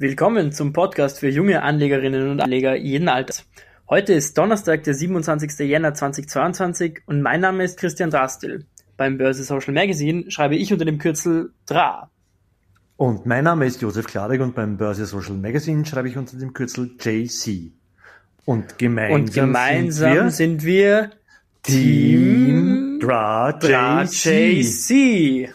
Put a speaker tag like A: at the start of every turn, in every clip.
A: Willkommen zum Podcast für junge Anlegerinnen und Anleger jeden Alters. Heute ist Donnerstag, der 27. Jänner 2022 und mein Name ist Christian Drastil. Beim Börse Social Magazine schreibe ich unter dem Kürzel DRA.
B: Und mein Name ist Josef Kladek und beim Börse Social Magazine schreibe ich unter dem Kürzel JC. Und gemeinsam,
A: und gemeinsam sind wir, sind wir Team
B: DRA JC.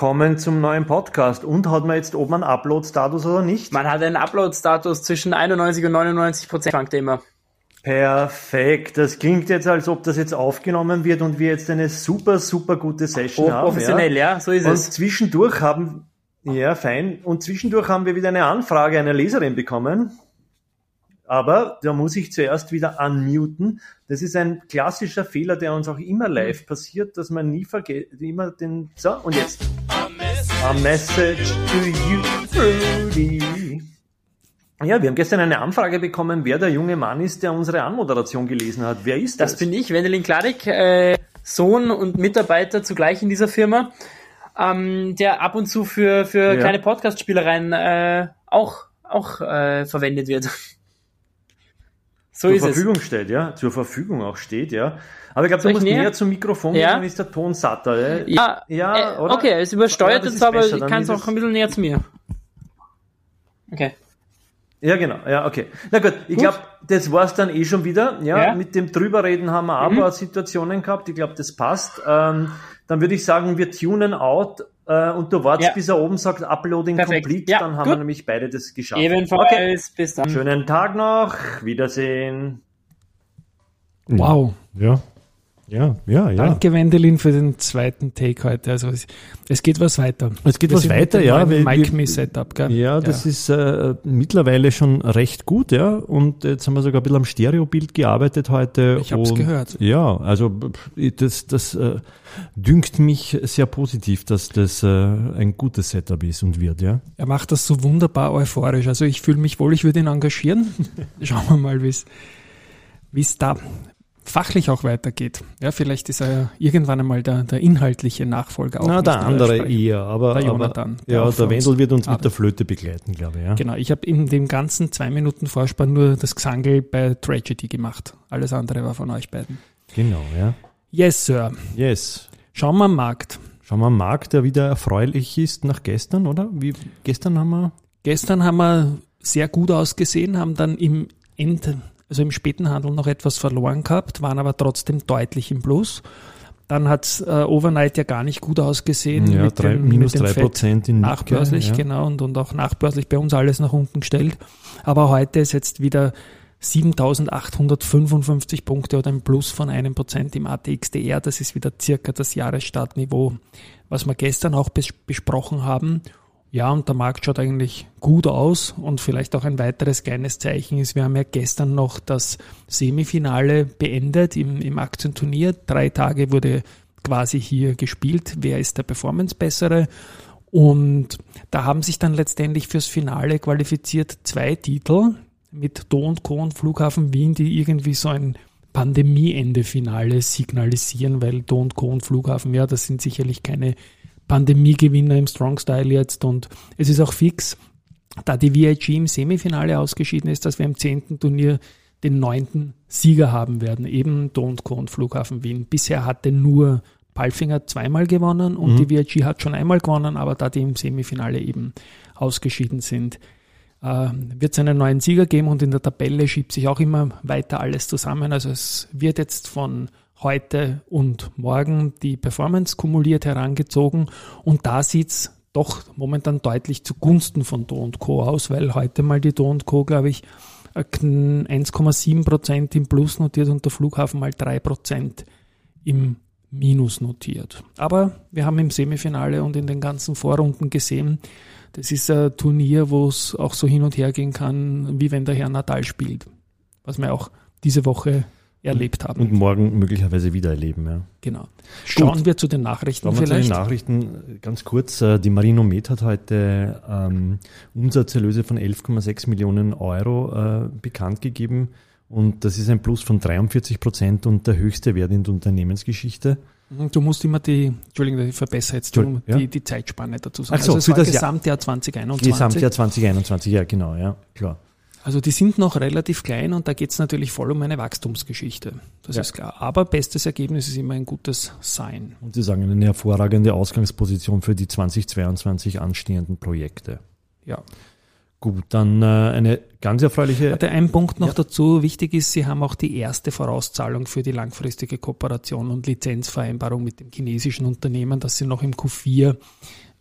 B: Willkommen zum neuen Podcast. Und hat man jetzt oben einen Upload-Status oder nicht?
A: Man hat einen Upload-Status zwischen 91 und 99 Prozent, schwankt immer.
B: Perfekt. Das klingt jetzt, als ob das jetzt aufgenommen wird und wir jetzt eine super, super gute Session haben.
A: Professionell, ja? ja, so ist
B: und
A: es.
B: Und zwischendurch haben, ja, fein. Und zwischendurch haben wir wieder eine Anfrage einer Leserin bekommen. Aber da muss ich zuerst wieder unmuten. Das ist ein klassischer Fehler, der uns auch immer live passiert, dass man nie vergeht, immer den, so, und jetzt. A message to you, Rudy. Ja, wir haben gestern eine Anfrage bekommen, wer der junge Mann ist, der unsere Anmoderation gelesen hat. Wer ist das?
A: Das bin ich, Wendelin Kladik, äh, Sohn und Mitarbeiter zugleich in dieser Firma, ähm, der ab und zu für, für
B: Ja.
A: kleine Podcast-Spielereien äh, auch, auch äh, verwendet wird. So
B: zur Verfügung steht, ja, zur Verfügung auch steht, ja. Aber ich glaube, du musst
A: näher?
B: näher zum Mikrofon
A: Ja.
B: gehen, dann ist der Ton satter.
A: es.
B: Ja,
A: Ja, äh,
B: oder?
A: okay, es übersteuert jetzt aber,
B: besser,
A: ich kann es auch
B: es-
A: ein bisschen näher zu mir. Okay.
B: ja genau, ja, okay. Na gut, ich glaube, das war's dann eh schon wieder. Ja,
A: Ja.
B: mit dem drüberreden haben wir auch ein
A: Mhm.
B: paar Situationen gehabt. Ich glaube, das passt. Ähm, dann würde ich sagen, wir tunen out äh, und du wartest,
A: Ja.
B: bis er oben sagt, Uploading
A: Perfekt.
B: complete.
A: Ja,
B: dann haben
A: gut.
B: wir nämlich beide das geschafft.
A: Ebenfalls,
B: Okay.
A: bis dann.
B: Schönen Tag noch. Wiedersehen.
C: Wow.
D: Ja. Ja, ja, ja.
C: Danke, Wendelin, für den zweiten Take heute. Also es, es geht was weiter.
D: Es geht
C: Wir
D: was weiter, ja. wir-
C: Me Setup, gell?
D: Ja, das ist äh, mittlerweile schon recht gut, ja. Und jetzt haben wir sogar ein bisschen am Stereobild gearbeitet heute.
C: Ich hab's
D: und,
C: gehört.
D: Ja, also das, das äh, dünkt mich sehr positiv, dass das äh, ein gutes Setup ist und wird, ja.
C: Er macht das so wunderbar euphorisch. Also ich fühle mich wohl, ich würde ihn engagieren. Schauen wir mal, wie es wie es da fachlich auch weitergeht. Ja, vielleicht ist er ja irgendwann einmal der, der inhaltliche Nachfolger auch.
D: Na, der andere eher, aber,
C: Der
D: aber
C: Jonathan, der
D: ja, der Wendel wird uns mit
C: arbeitet.
D: der Flöte begleiten, glaube ich, ja.
C: Genau, ich habe in dem ganzen zwei Minuten Vorspann nur das Gesangel bei Tragedy gemacht. Alles andere war von euch beiden.
D: Genau, ja.
C: Yes, Sir.
D: Yes.
C: Schauen wir am Markt.
D: Schauen wir am Markt, der wieder erfreulich ist nach gestern, oder? Wie, gestern haben wir
C: Gestern haben wir sehr gut ausgesehen, haben dann im End, also im späten Handel noch etwas verloren gehabt, waren aber trotzdem deutlich im Plus. Dann hat äh, Overnight ja gar nicht gut ausgesehen.
D: ja,
C: mit
D: drei,
C: dem-
D: minus
C: mit dem
D: drei
C: Fett.
D: Prozent in
C: Nachbörslich,
D: ja.
C: genau, und, und auch nachbörslich bei uns alles nach unten gestellt. Aber heute ist jetzt wieder 7855 Punkte oder ein Plus von einem Prozent im ATXDR. Das ist wieder circa das Jahresstartniveau, was wir gestern auch bes besprochen haben. Ja, und der Markt schaut eigentlich gut aus und vielleicht auch ein weiteres kleines Zeichen ist, wir haben ja gestern noch das Semifinale beendet im, im Aktienturnier. Drei Tage wurde quasi hier gespielt. Wer ist der Performance-Bessere? Und da haben sich dann letztendlich fürs Finale qualifiziert zwei Titel mit Do und Co. und Flughafen Wien, die irgendwie so ein Pandemie-Ende-Finale signalisieren, weil Do und Co. und Flughafen, ja, das sind sicherlich keine Pandemie-Gewinner im Strong Style jetzt und es ist auch fix, da die VIG im Semifinale ausgeschieden ist, dass wir im zehnten Turnier den neunten Sieger haben werden, eben Do und Co. und Flughafen Wien. Bisher hatte nur Palfinger zweimal gewonnen und die VIG hat schon einmal gewonnen, aber da die im Semifinale eben ausgeschieden sind, äh, wird es einen neuen Sieger geben und in der Tabelle schiebt sich auch immer weiter alles zusammen. Also es wird jetzt von heute und morgen die Performance kumuliert herangezogen und da sieht's doch momentan deutlich zugunsten von Do und Co. aus, weil heute mal die Do und Co. glaube ich äh, kn- 1,7 Prozent im Plus notiert und der Flughafen mal 3 Prozent im Minus notiert. Aber wir haben im Semifinale und in den ganzen Vorrunden gesehen, das ist ein Turnier, wo es auch so hin und her gehen kann, wie wenn der Herr Nadal spielt. Was wir auch diese Woche erlebt haben.
D: Und morgen möglicherweise wieder erleben, ja.
C: Genau. Schauen
D: Gut.
C: wir zu den Nachrichten
D: Schauen wir zu den
C: vielleicht.
D: Nachrichten ganz kurz. Äh, Die Marinomed hat heute ähm, Umsatzerlöse von 11,6 Millionen Euro äh, bekannt gegeben. Und das ist ein Plus von 43 Prozent und der höchste Wert in der Unternehmensgeschichte.
C: Mhm, Du musst immer die, Entschuldigung, ich verbessere jetzt
D: Entschuldigung, ja.
C: die, die Zeitspanne dazu sagen.
D: Ach so,
C: also es
D: für das Jahr.
C: Gesamtjahr 2021.
D: Gesamtjahr 2021, ja genau, ja, klar.
C: Also die sind noch relativ klein und da geht es natürlich voll um eine Wachstumsgeschichte. Das
D: Ja.
C: ist klar. Aber bestes Ergebnis ist immer ein gutes Sein.
D: Und Sie sagen, eine hervorragende Ausgangsposition für die 2022 anstehenden Projekte.
C: Ja.
D: Gut, dann äh, eine ganz erfreuliche.
C: Warte, ein Punkt noch
D: Ja.
C: dazu. Wichtig ist, Sie haben auch die erste Vorauszahlung für die langfristige Kooperation und Lizenzvereinbarung mit dem chinesischen Unternehmen, das Sie noch im Q4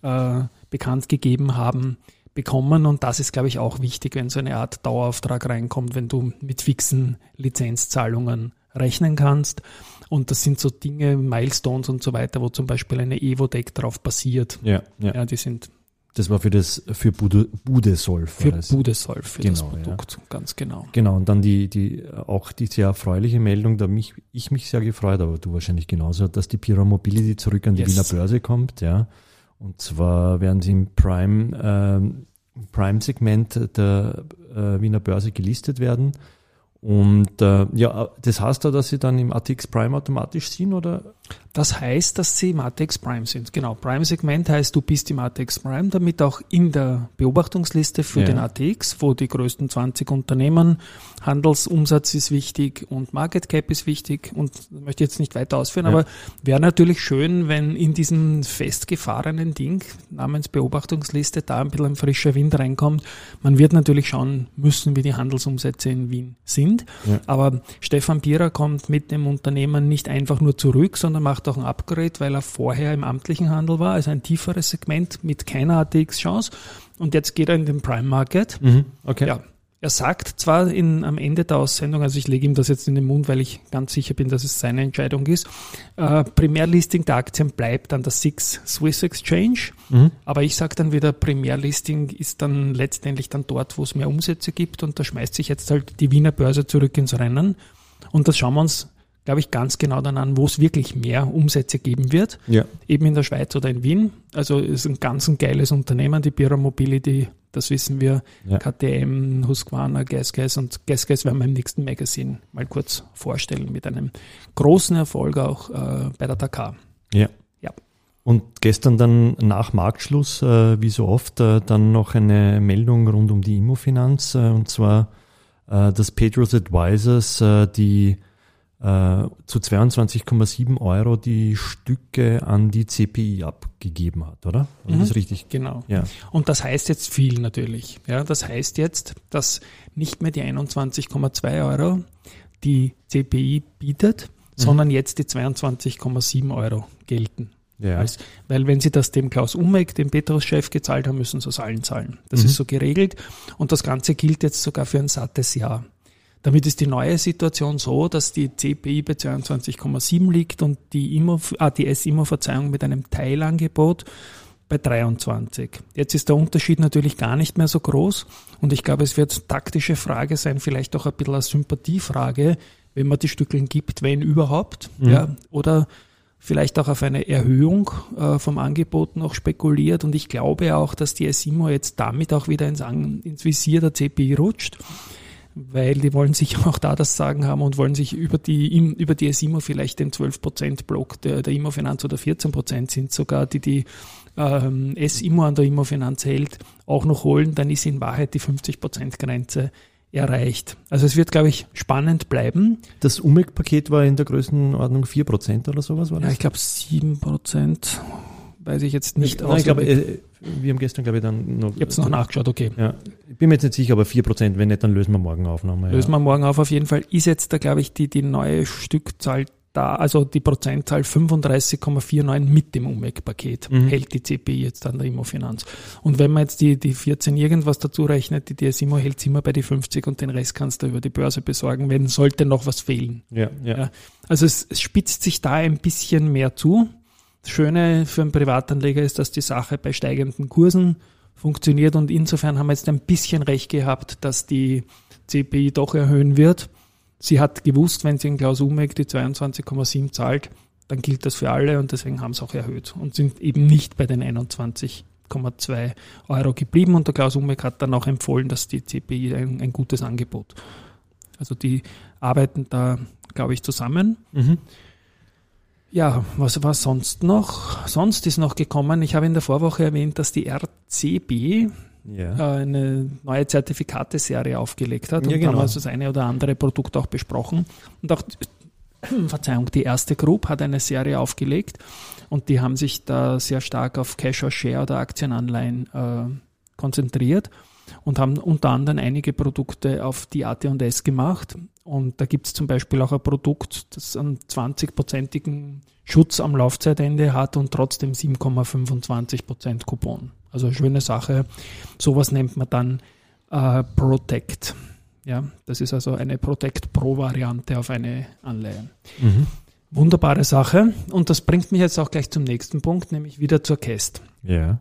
C: äh, bekannt gegeben haben, bekommen. Und das ist, glaube ich, auch wichtig, wenn so eine Art Dauerauftrag reinkommt, wenn du mit fixen Lizenzzahlungen rechnen kannst. Und das sind so Dinge, Milestones und so weiter, wo zum Beispiel eine Evo-Deck drauf basiert.
D: Ja, ja.
C: Ja, die sind
D: Das war für das für Bude, Budesolf.
C: für
D: das.
C: Budesolf, für das
D: Genau, ja.
C: Produkt, ganz genau.
D: Genau, und dann die, die, auch die sehr erfreuliche Meldung, da mich, ich mich sehr gefreut, aber du wahrscheinlich genauso, dass die Pira Mobility zurück an die
C: Yes.
D: Wiener Börse kommt, ja. Und zwar werden sie im Prime, ähm, Prime-Segment der äh, Wiener Börse gelistet werden. Und äh, ja, das heißt da, dass sie dann im ATX Prime automatisch sind, oder?
C: Das heißt, dass sie im ATX Prime sind. Genau, Prime-Segment heißt, du bist im ATX Prime, damit auch in der Beobachtungsliste für
D: Ja.
C: den ATX, wo die größten 20 Unternehmen, Handelsumsatz ist wichtig und Market Cap ist wichtig und möchte ich jetzt nicht weiter ausführen,
D: Ja.
C: aber wäre natürlich schön, wenn in diesen festgefahrenen Ding namens Beobachtungsliste da ein bisschen ein frischer Wind reinkommt. Man wird natürlich schauen müssen, wie die Handelsumsätze in Wien sind.
D: Ja.
C: Aber Stefan Pierer kommt mit dem Unternehmen nicht einfach nur zurück, sondern macht auch ein Upgrade, weil er vorher im amtlichen Handel war, also ein tieferes Segment mit keiner ATX-Chance. Und jetzt geht er in den Prime Market.
D: Mhm, okay.
C: Ja. Er sagt zwar in, am Ende der Aussendung, also ich lege ihm das jetzt in den Mund, weil ich ganz sicher bin, dass es seine Entscheidung ist, äh, Primärlisting der Aktien bleibt an der SIX Swiss Exchange.
D: Mhm.
C: Aber ich sage dann wieder, Primärlisting ist dann letztendlich dann dort, wo es mehr Umsätze gibt und da schmeißt sich jetzt halt die Wiener Börse zurück ins Rennen. Und das schauen wir uns, glaube ich, ganz genau dann an, wo es wirklich mehr Umsätze geben wird,
D: Ja.
C: eben in der Schweiz oder in Wien. Also ist ein ganz ein geiles Unternehmen, die Bira Mobility, das wissen wir,
D: Ja.
C: KTM, Husqvarna, GasGas und GasGas werden wir im nächsten Magazin mal kurz vorstellen mit einem großen Erfolg auch äh, bei der Dakar.
D: Ja.
C: Ja.
D: Und gestern dann nach Marktschluss, äh, wie so oft, äh, dann noch eine Meldung rund um die Immofinanz, äh, und zwar, äh, dass Pedros Advisors äh, die äh, zu 22,7 Euro die Stücke an die CPI abgegeben hat, oder? War
C: Mhm.
D: das richtig?
C: Genau.
D: Ja.
C: Und das heißt jetzt viel natürlich. Ja, das heißt jetzt, dass nicht mehr die 21,2 Euro die CPI bietet, sondern jetzt die 22,7 Euro gelten.
D: Ja.
C: Als, weil wenn Sie das dem Klaus Ummeck, dem Petrus-Chef, gezahlt haben, müssen Sie es allen zahlen. Das
D: Mhm.
C: ist so geregelt. Und das Ganze gilt jetzt sogar für ein sattes Jahr. Damit ist die neue Situation so, dass die CPI bei 22,7 liegt und die IMO, ah, die S-IMO-Verzeihung mit einem Teilangebot bei 23. Jetzt ist der Unterschied natürlich gar nicht mehr so groß und ich glaube, es wird taktische Frage sein, vielleicht auch ein bisschen eine Sympathiefrage, wenn man die Stückeln gibt, wenn überhaupt,
D: Mhm.
C: ja, oder vielleicht auch auf eine Erhöhung äh, vom Angebot noch spekuliert und ich glaube auch, dass die SIMO jetzt damit auch wieder ins, ins Visier der CPI rutscht, weil die wollen sich auch da das Sagen haben und wollen sich über die, über die SIMO vielleicht den 12%-Block der, der Immofinanz oder 14% sind sogar, die die ähm, S-Immo an der Immofinanz hält, auch noch holen, dann ist in Wahrheit die 50%-Grenze erreicht. Also es wird, glaube ich, spannend bleiben.
D: Das UMEC-Paket war in der Größenordnung 4% oder sowas, war
C: Ja,
D: das?
C: ich glaube 7%, weiß ich jetzt nicht
D: Nein, ich glaube, äh, wir haben gestern, glaube ich, dann noch.
C: Ich habe es noch nachgeschaut, okay.
D: Ja, ich bin mir jetzt nicht sicher, aber 4%, wenn nicht, dann lösen wir morgen auf nochmal.
C: Lösen
D: ja.
C: wir morgen auf. Auf jeden Fall ist jetzt da, glaube ich, die, die neue Stückzahl da, also die Prozentzahl 35,49 mit dem UMEC-Paket
D: Mhm.
C: hält die CPI jetzt an der Immofinanz. Und wenn man jetzt die, die 14 irgendwas dazu rechnet, die DSIMO hält immer bei die 50 und den Rest kannst du über die Börse besorgen, wenn sollte noch was fehlen.
D: Ja, ja.
C: Ja. Also es, es spitzt sich da ein bisschen mehr zu. Das Schöne für einen Privatanleger ist, dass die Sache bei steigenden Kursen funktioniert und insofern haben wir jetzt ein bisschen recht gehabt, dass die CPI doch erhöhen wird. sie hat gewusst, wenn sie in Klaus Umek die 22,7 zahlt, dann gilt das für alle und deswegen haben sie auch erhöht und sind eben nicht bei den 21,2 Euro geblieben. Und der Klaus Umek hat dann auch empfohlen, dass die CPI ein, ein gutes Angebot. Also die arbeiten da, glaube ich, zusammen. Mhm. Ja, was war sonst noch? Sonst ist noch gekommen, ich habe in der Vorwoche erwähnt, dass die RCB ja. Äh, eine neue Zertifikateserie aufgelegt hat. Ja, und genau. haben also das eine oder andere Produkt auch besprochen. Und auch, Verzeihung, die erste Group hat eine Serie aufgelegt und die haben sich da sehr stark auf Cash or Share oder Aktienanleihen äh, konzentriert und haben unter anderem einige Produkte auf die AT&S gemacht. Und da gibt es zum Beispiel auch ein Produkt, das einen 20-prozentigen Schutz am Laufzeitende hat und trotzdem 7,25 Prozent Coupon. Also eine schöne Sache. Sowas nennt man dann äh, Protect. Ja, das ist also eine Protect Pro Variante auf eine Anleihe. Mhm. Wunderbare Sache. Und das bringt mich jetzt auch gleich zum nächsten Punkt, nämlich wieder zur Cast.
D: Ja.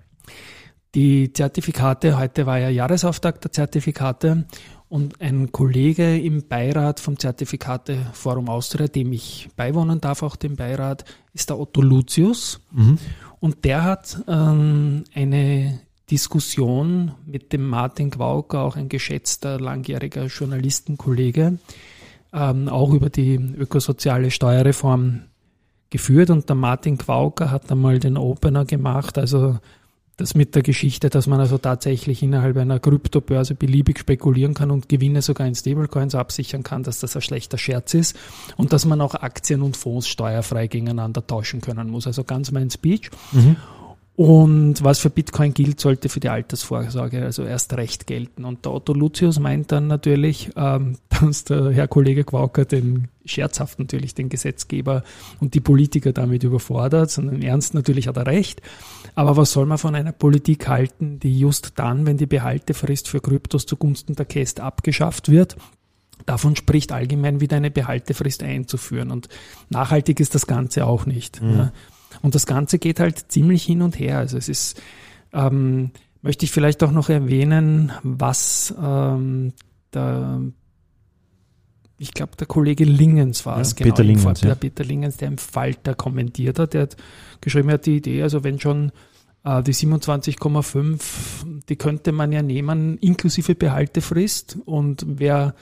C: Die Zertifikate, heute war ja Jahresauftakt der Zertifikate und ein Kollege im Beirat vom Zertifikateforum Austria, dem ich beiwohnen darf, auch dem Beirat, ist der Otto Lucius. Mhm. Und der hat ähm, eine Diskussion mit dem Martin Quauker, auch ein geschätzter langjähriger Journalistenkollege, ähm, auch über die ökosoziale Steuerreform geführt. Und der Martin Quauker hat einmal den Opener gemacht, also das mit der Geschichte, dass man also tatsächlich innerhalb einer Kryptobörse beliebig spekulieren kann und Gewinne sogar in Stablecoins absichern kann, dass das ein schlechter Scherz ist und dass man auch Aktien und Fonds steuerfrei gegeneinander tauschen können muss. Also ganz mein Speech. Mhm. Und was für Bitcoin gilt, sollte für die Altersvorsorge also erst recht gelten. Und der Otto Lucius meint dann natürlich, ähm, dass der Herr Kollege Quauker den scherzhaft natürlich den Gesetzgeber und die Politiker damit überfordert, sondern im Ernst natürlich hat er recht. Aber was soll man von einer Politik halten, die just dann, wenn die Behaltefrist für Kryptos zugunsten der Käst abgeschafft wird, davon spricht allgemein wieder eine Behaltefrist einzuführen. Und nachhaltig ist das Ganze auch nicht. Mhm. Ja. Und das Ganze geht halt ziemlich hin und her. Also es ist, ähm, möchte ich vielleicht auch noch erwähnen, was ähm, der, ich glaube, der Kollege Lingens war es,
D: ja, genau, Peter Lingens,
C: ja. Peter Lingens, der im Falter kommentiert hat, der hat geschrieben, er hat die Idee, also wenn schon äh, die 27,5, die könnte man ja nehmen, inklusive Behaltefrist und wer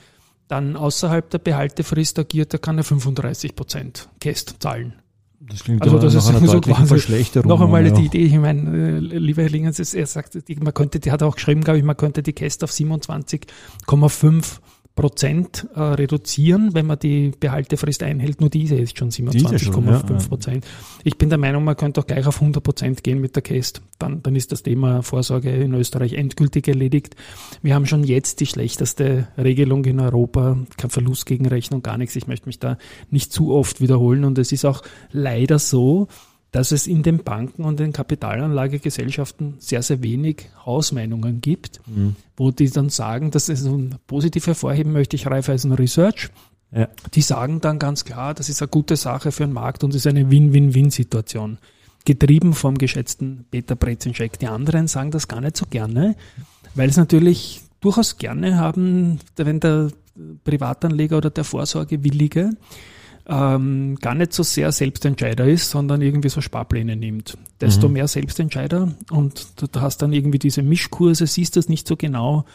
C: dann außerhalb der Behaltefrist agiert, der kann ja 35 Prozent Käst zahlen.
D: Das klingt also das ist einer so quasi
C: Verschlechterung. Noch einmal die Idee, ich meine, äh, lieber Herr Lingens, er sagt, man könnte, die hat auch geschrieben, glaube ich, man könnte die Käst auf 27,5 Prozent äh, reduzieren, wenn man die Behaltefrist einhält. Nur diese ist schon 27,5 Prozent. Ja, ja. Ich bin der Meinung, man könnte auch gleich auf 100 Prozent gehen mit der Käst. Dann, dann ist das Thema Vorsorge in Österreich endgültig erledigt. Wir haben schon jetzt die schlechteste Regelung in Europa. Kein Verlust gegen Rechnung, gar nichts. Ich möchte mich da nicht zu oft wiederholen. Und es ist auch leider so, dass es in den Banken und den Kapitalanlagegesellschaften sehr, sehr wenig Hausmeinungen gibt, mhm. wo die dann sagen, dass es ein positiv hervorheben möchte ich Raiffeisen Research. Ja. Die sagen dann ganz klar, das ist eine gute Sache für den Markt und ist eine Win-Win-Win-Situation. Getrieben vom geschätzten Peter Brezenschek. Die anderen sagen das gar nicht so gerne, weil es natürlich durchaus gerne haben, wenn der Privatanleger oder der Vorsorgewillige ähm, gar nicht so sehr Selbstentscheider ist, sondern irgendwie so Sparpläne nimmt. Desto mhm. mehr Selbstentscheider und du hast dann irgendwie diese Mischkurse, siehst das nicht so genau.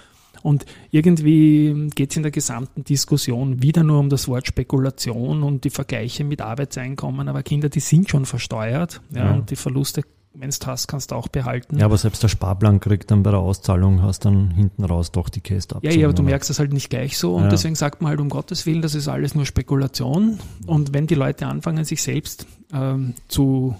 C: Und irgendwie geht es in der gesamten Diskussion wieder nur um das Wort Spekulation und die Vergleiche mit Arbeitseinkommen. Aber Kinder, die sind schon versteuert ja, ja. und die Verluste wenn du hast, kannst du auch behalten.
D: Ja, aber selbst der Sparplan kriegt dann bei der Auszahlung, hast dann hinten raus doch die Käste
C: ab. Ja, ja, aber du merkst das halt nicht gleich so und ja. deswegen sagt man halt um Gottes Willen, das ist alles nur Spekulation und wenn die Leute anfangen, sich selbst ähm, zu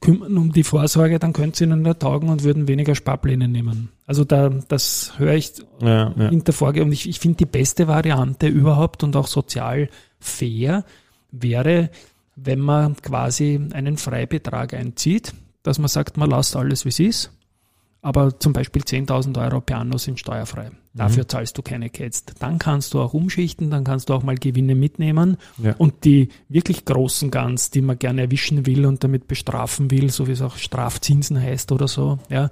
C: kümmern um die Vorsorge, dann könnte sie ihnen nicht taugen und würden weniger Sparpläne nehmen. Also da, das höre ich ja, ja. in der Folge und ich, ich finde die beste Variante überhaupt und auch sozial fair wäre, wenn man quasi einen Freibetrag einzieht dass man sagt, man lässt alles, wie es ist, aber zum Beispiel 10.000 Euro per Anno sind steuerfrei. Dafür mhm. zahlst du keine Catst. Dann kannst du auch umschichten, dann kannst du auch mal Gewinne mitnehmen ja. und die wirklich großen Guns, die man gerne erwischen will und damit bestrafen will, so wie es auch Strafzinsen heißt oder so, ja,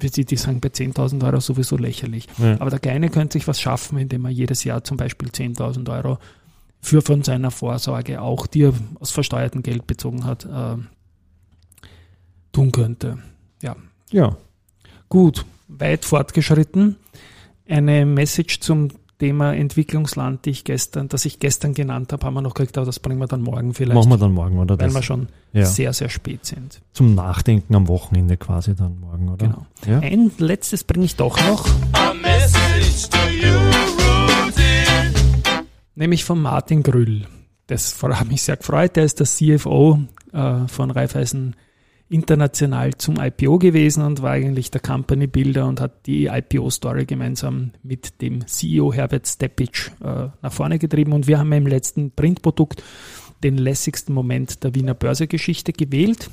C: für sie, die sagen bei 10.000 Euro sowieso lächerlich. Ja. Aber der Kleine könnte sich was schaffen, indem er jedes Jahr zum Beispiel 10.000 Euro für von seiner Vorsorge, auch die er aus versteuertem Geld bezogen hat, äh, tun könnte. Ja.
D: Ja.
C: Gut, weit fortgeschritten. Eine Message zum Thema Entwicklungsland, die ich gestern, das ich gestern genannt habe, haben wir noch gekriegt, aber das bringen wir dann morgen vielleicht.
D: Machen wir dann morgen, oder?
C: Weil das, wir schon ja. sehr, sehr spät sind.
D: Zum Nachdenken am Wochenende quasi dann morgen, oder?
C: Genau. Ja. Ein letztes bringe ich doch noch. Nämlich von Martin Grüll. Das hat mich sehr gefreut. Der ist der CFO äh, von Raiffeisen international zum IPO gewesen und war eigentlich der Company Builder und hat die IPO-Story gemeinsam mit dem CEO Herbert Stepic äh, nach vorne getrieben. Und wir haben im letzten Printprodukt den lässigsten Moment der Wiener Börsegeschichte gewählt.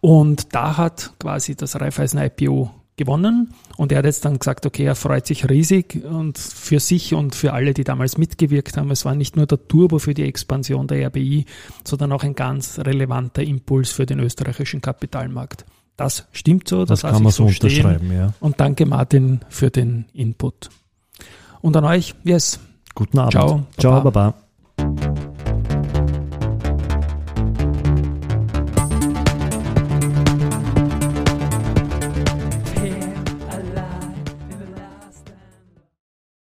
C: Und da hat quasi das Raiffeisen IPO gewonnen und er hat jetzt dann gesagt, okay, er freut sich riesig und für sich und für alle, die damals mitgewirkt haben. Es war nicht nur der Turbo für die Expansion der RBI, sondern auch ein ganz relevanter Impuls für den österreichischen Kapitalmarkt. Das stimmt so, das, das kann man so unterschreiben. Ja. Und danke Martin für den Input. Und an euch, yes.
D: Guten Abend. Ciao, Ciao, Baba.